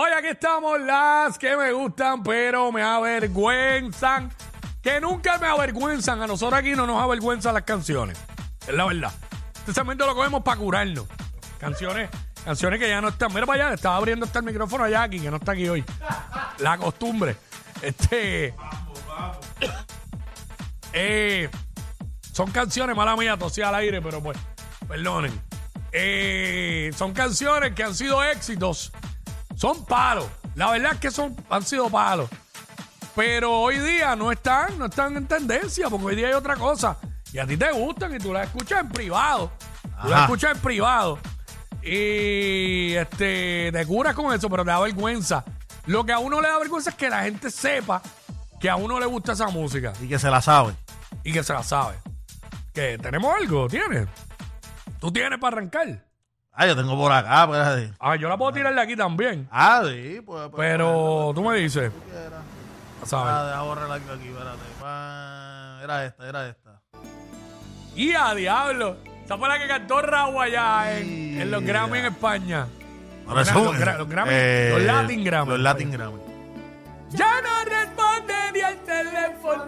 Hoy aquí estamos las que me gustan, pero me avergüenzan. Que nunca me avergüenzan. A nosotros aquí no nos avergüenzan las canciones. Es la verdad. Este segmento lo cogemos para curarnos. Canciones, canciones que ya no están. Mira para allá, estaba abriendo hasta el micrófono a Jackie, que no está aquí hoy. La costumbre. Este. Eh, son canciones, mala mía, tosí al aire, pero pues, perdonen. Eh, son canciones que han sido éxitos. Son palos. La verdad es que son, han sido palos. Pero hoy día no están, no están en tendencia, porque hoy día hay otra cosa. Y a ti te gustan y tú las escuchas en privado. Tú las Ajá. escuchas en privado. Y este, te curas con eso, pero te da vergüenza. Lo que a uno le da vergüenza es que la gente sepa que a uno le gusta esa música Y que se la sabe. y que se la sabe. Que tenemos algo, ¿tienes? ¿Tú tienes para arrancar? Ah, yo tengo por acá, espérate. Ah, yo la puedo tirar de aquí también. Ah, sí, pues. pues, Pero tú me dices, pues, quieras. ¿sabes? Ah, deja borrar aquí, aquí, espérate. Pa- Era esta, era esta. Y a diablo. Esa fue la que cantó Raúl allá en, en los Yeah. Grammy en España. Ahora Los, son- los gra- los Grammy, eh, los Latin Grammy. Los Latin Grammy. Ya no responde ni el teléfono.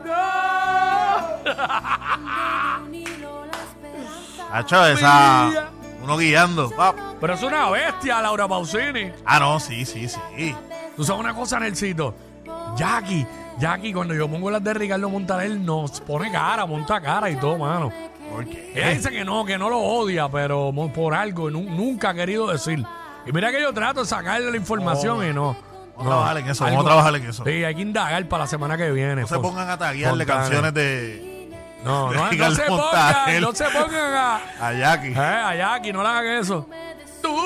Hacho, esa. Guiando. pap. Pero es una bestia, Laura Pausini. Ah, no, sí, sí, sí. Tú sabes una cosa, Nelsito. Jackie, Jackie, cuando yo pongo las de Ricardo Montaner, nos pone cara, monta cara y todo, mano. ¿Por qué? Ella dice que no, que no lo odia, pero mo- por algo nu- nunca ha querido decir. Y mira que yo trato de sacarle la información y no. Vamos a trabajar en eso, vamos a trabajar en eso. Sí, hay que indagar para la semana que viene. No se pongan a taguearle canciones de. No, no, no se pongan, no se pongan a, A Jackie. eh, a Jackie, no le hagan eso. Tú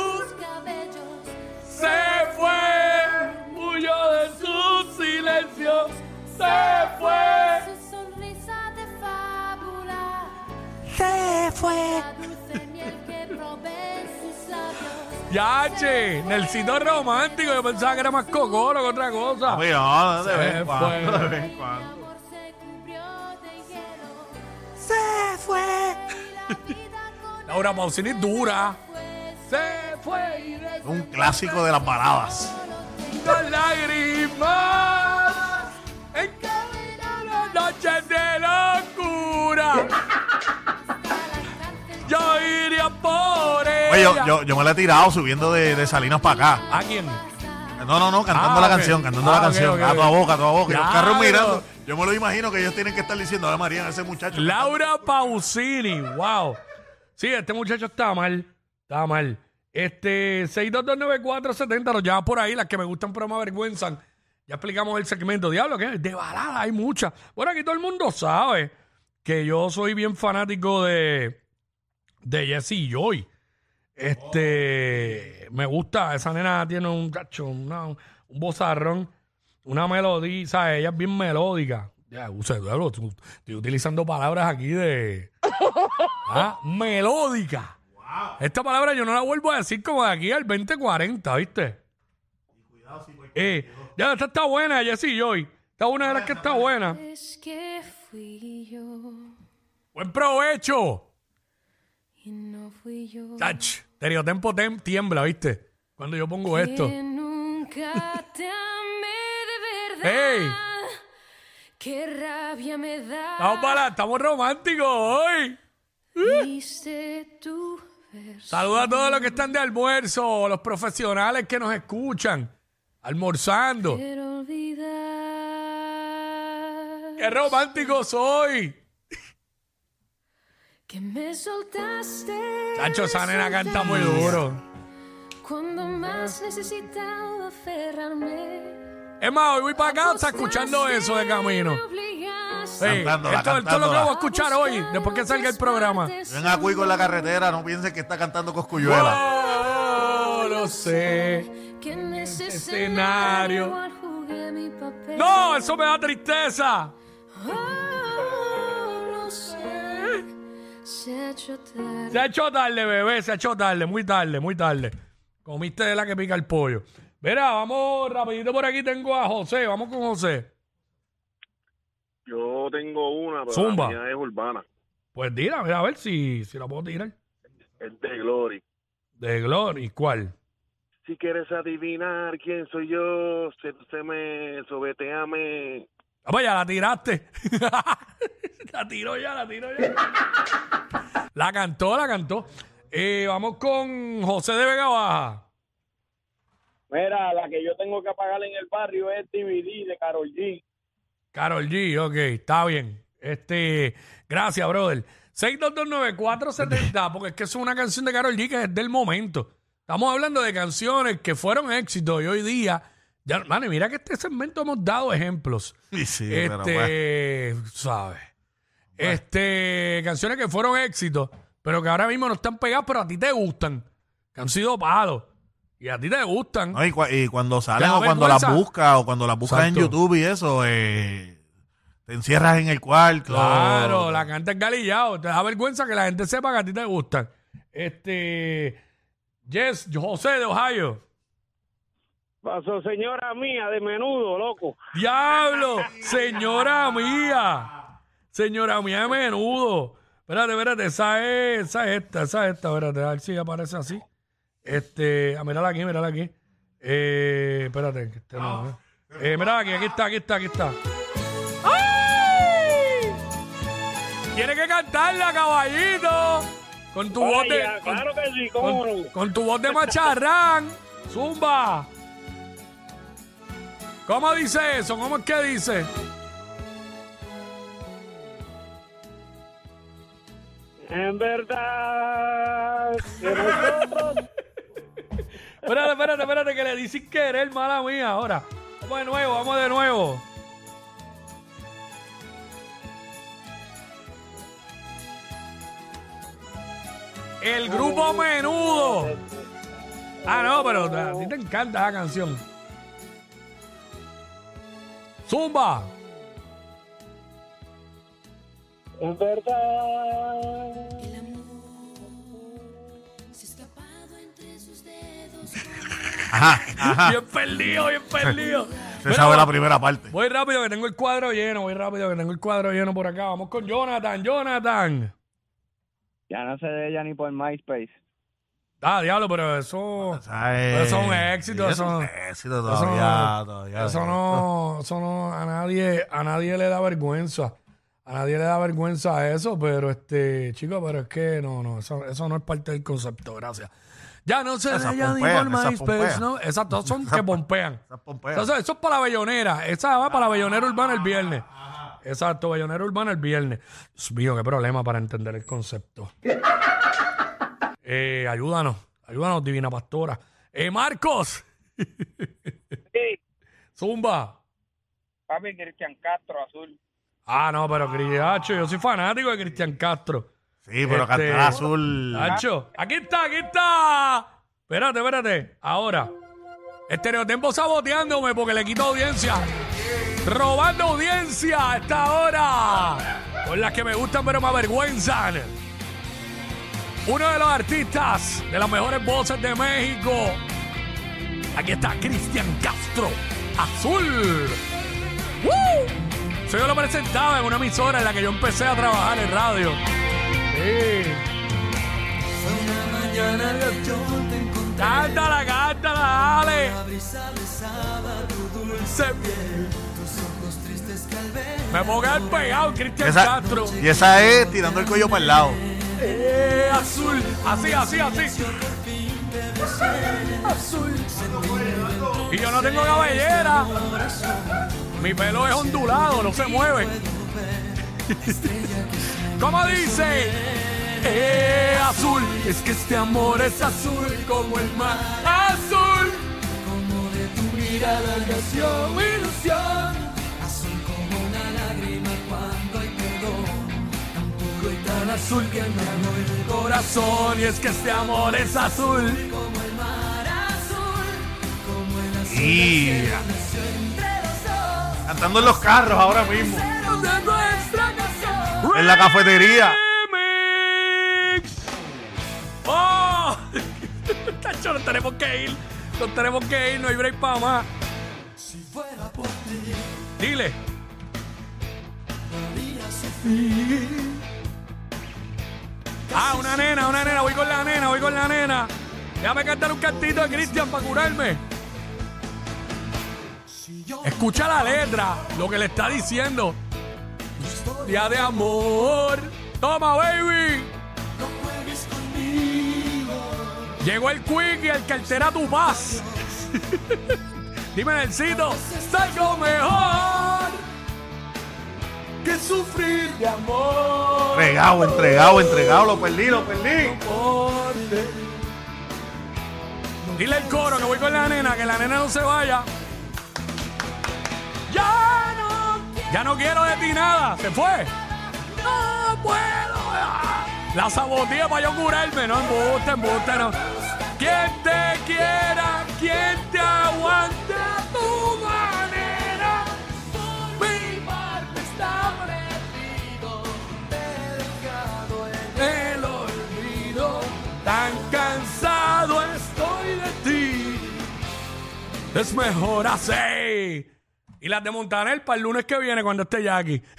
se fue, huyó de su silencio, se fue. Su sonrisa de fábula, Se fue. Yache, Nelsito romántico. Yo pensaba que era más cocoro que otra cosa. Oye, no, de Se vez en cuando, fue. de vez en cuando. Fue. Pausini es dura. Se fue y Un clásico de las baladas. las lágrimas. En cada noche de locura. Yo iría por ella. Oye, yo, yo, yo me la he tirado subiendo de, de Salinas para acá. ¿A quién? No, no, no, cantando Ah, la ok. canción, cantando Ah, la ok, canción. ok, a tu boca, a tu boca. Y los carros mirando. Yo me lo imagino que ellos tienen que estar diciendo, Ave María, ese muchacho. Laura Pausini, wow. Sí, este muchacho está mal, está mal. Este, 6229470, nos llama por ahí, las que me gustan pero me avergüenzan. Ya explicamos el segmento. Diablo, ¿qué? De balada hay muchas. Bueno, aquí todo el mundo sabe que yo soy bien fanático de, de Jessie Joy. Este, me gusta, esa nena tiene un cacho, una- un bozarrón, una melodía, ¿sabes? Ella es bien melódica. Ya, tú- estoy utilizando palabras aquí de. Ah, melódica. Esta palabra yo no la vuelvo a decir como de aquí al 2040, ¿viste? Eh, ya, esta está buena, Jessie Joy. Esta es una de las que está buena. Es que fui yo Buen provecho. y no fui yo. Tach, Stereotempo tem- tiembla, ¿viste? Cuando yo pongo esto. Que nunca te. ¡Ey! Qué rabia me da. Estamos, para, estamos románticos hoy. Verso. Saluda a todos los que están de almuerzo, los profesionales que nos escuchan, almorzando. Quiero olvidar ¡Qué romántico soy! que me soltaste. Chacho, esa nena canta muy duro. Cuando más necesitaba aferrarme. Es más, hoy voy para casa escuchando eso de camino. Sí, Cantándola, esto, esto es lo que voy a escuchar hoy, después que salga el programa. Ven a Cuico en la carretera, no piensen que está cantando Coscuyuela. Oh, lo sé. Que en ese Escenario. No, eso me da tristeza. Oh, no sé. Se ha hecho tarde. Se ha hecho tarde, bebé, se ha hecho tarde, muy tarde, muy tarde. Comiste de la que pica el pollo. Mira, vamos rapidito por aquí, tengo a José, vamos con José. Yo tengo una, pero Zumba. la mía es urbana. Pues mira, a ver si, si la puedo tirar. Es de Glory. De Glory, ¿cuál? Si quieres adivinar quién soy yo, me sobeteame. Ah, pues ya la tiraste. la tiró ya, la tiró ya. la cantó, la cantó. Eh, vamos con José de Vega Baja. Mira, la que yo tengo que pagar en el barrio es DVD de Carol G. Carol G, ok, está bien. Este, gracias, brother. 6229470, porque es que es una canción de Carol G que es del momento. Estamos hablando de canciones que fueron éxitos y hoy día, ya, mano, mira que este segmento hemos dado ejemplos. Sí, sí, pero bueno. este, ¿sabes? Este, canciones que fueron éxitos, pero que ahora mismo no están pegadas, pero a ti te gustan. Que han sido palos. Y a ti te gustan. No, y, cua- y cuando salen o cuando las buscas o cuando las buscas en. YouTube y eso, eh, te encierras en el cuarto. Claro, la canta es galillado. Te da vergüenza que la gente sepa que a ti te gustan. Este. Yes, José de Ohio. Pasó señora mía de menudo, loco. ¡Diablo! Señora mía. Señora mía de menudo. Espérate, espérate. Esa es, esa es esta, esa es esta. Espérate, a ver si aparece así. Este. Ah, mírala aquí, mírala aquí. Eh, espérate. que este no, eh. Eh, mírala aquí, aquí está, aquí está, aquí está. ¡Ay! Tiene que cantarla, caballito. Con tu voz de. Con- claro que sí, cómo con, no. con tu voz de macharrán. Zumba. ¿Cómo dice eso? ¿Cómo es que dice? En verdad, que nosotros Espérate, espérate, espérate, que le di sin querer, mala mía. Ahora, vamos de nuevo, vamos de nuevo. El grupo menudo. Ah, no, pero a ti te encanta esa canción. Zumba. en verdad. Ajá, ajá. Bien perdido, bien perdido. Se Mira, sabe voy- la primera parte. Voy rápido que tengo el cuadro lleno, voy rápido que tengo el cuadro lleno por acá. Vamos con Jonathan, Jonathan. Ya no sé de ella ni por MySpace. Ah, diablo, pero eso. ¿Sabes? Eso es un éxito, Sí, eso- es un éxito eso todavía, no- todavía. Eso no, eso no, a nadie, a nadie le da vergüenza. A nadie le da vergüenza eso, pero este, chico, pero es que no, no, eso, eso no es parte del concepto, gracias. Ya no sé Esas de ella ni pompean, por MySpace, pompean. ¿no? Esas dos son que pompean. Esas pompeas. Entonces, eso es para la bellonera. Esa va para la bellonera urbana el viernes. Exacto, bellonera urbana el viernes. Dios mío, qué problema para entender el concepto. Eh, ayúdanos, ayúdanos, divina pastora. Eh, Marcos, Sí, Zumba. papi Cristian Castro, azul. Ah, no, pero Cristiacho, yo soy fanático de Cristian Castro. Sí, pero Este- cantar azul. Nacho, aquí está, aquí está. Espérate, espérate. Ahora, Estereotempo saboteándome porque le quito audiencia. Robando audiencia a esta hora. Con las que me gustan pero me avergüenzan. Uno de los artistas de las mejores voces de México. Aquí está Cristian Castro. Azul. ¡Woo! Eso yo lo presentaba en una emisora en la que yo empecé a trabajar en radio. Sí. Cántala, cántala, dale. Se- Me pongo a quedar pegado, Cristian Esa- Castro. y esa es tirando el cuello para el lado. Eh, azul. Así, así, así. Azul. Y yo no tengo cabellera. Mi pelo es ondulado, no se mueve. ¿Cómo dice? Eh, azul. Es que este amor es azul como el mar. Azul. Como de tu mirada nació mi ilusión. Azul como una lágrima cuando hay perdón. Tan puro y tan azul que me habló el corazón. Y es que este amor es azul. Y Cantando en los carros ahora mismo. En la cafetería. ¡Oh! Tacho, nos tenemos que ir. Nos tenemos que ir, no hay break para más. Dile. Ah, una nena, una nena, voy con la nena, voy con la nena. Déjame cantar un cantito de Cristian para curarme. Escucha la letra, lo que le está diciendo. Día de amor. Toma, baby. Llegó el quick y el que altera tu paz. Dime, Nelsito, salgo mejor que sufrir de amor. Entregado, entregado, entregado. Lo perdí, lo perdí. Dile el coro que voy con la nena, que la nena no se vaya. Ya no, ya no quiero de ti nada. Se fue. No puedo. ah. La saboteé para yo curarme. No embuste, embuste, no. Quien te quiera, quien te aguante a tu manera. Mi parte está perdido. Te he dejado en el olvido. Tan cansado estoy de ti. Es mejor así. Y las de Montaner para el lunes que viene cuando esté Jackie.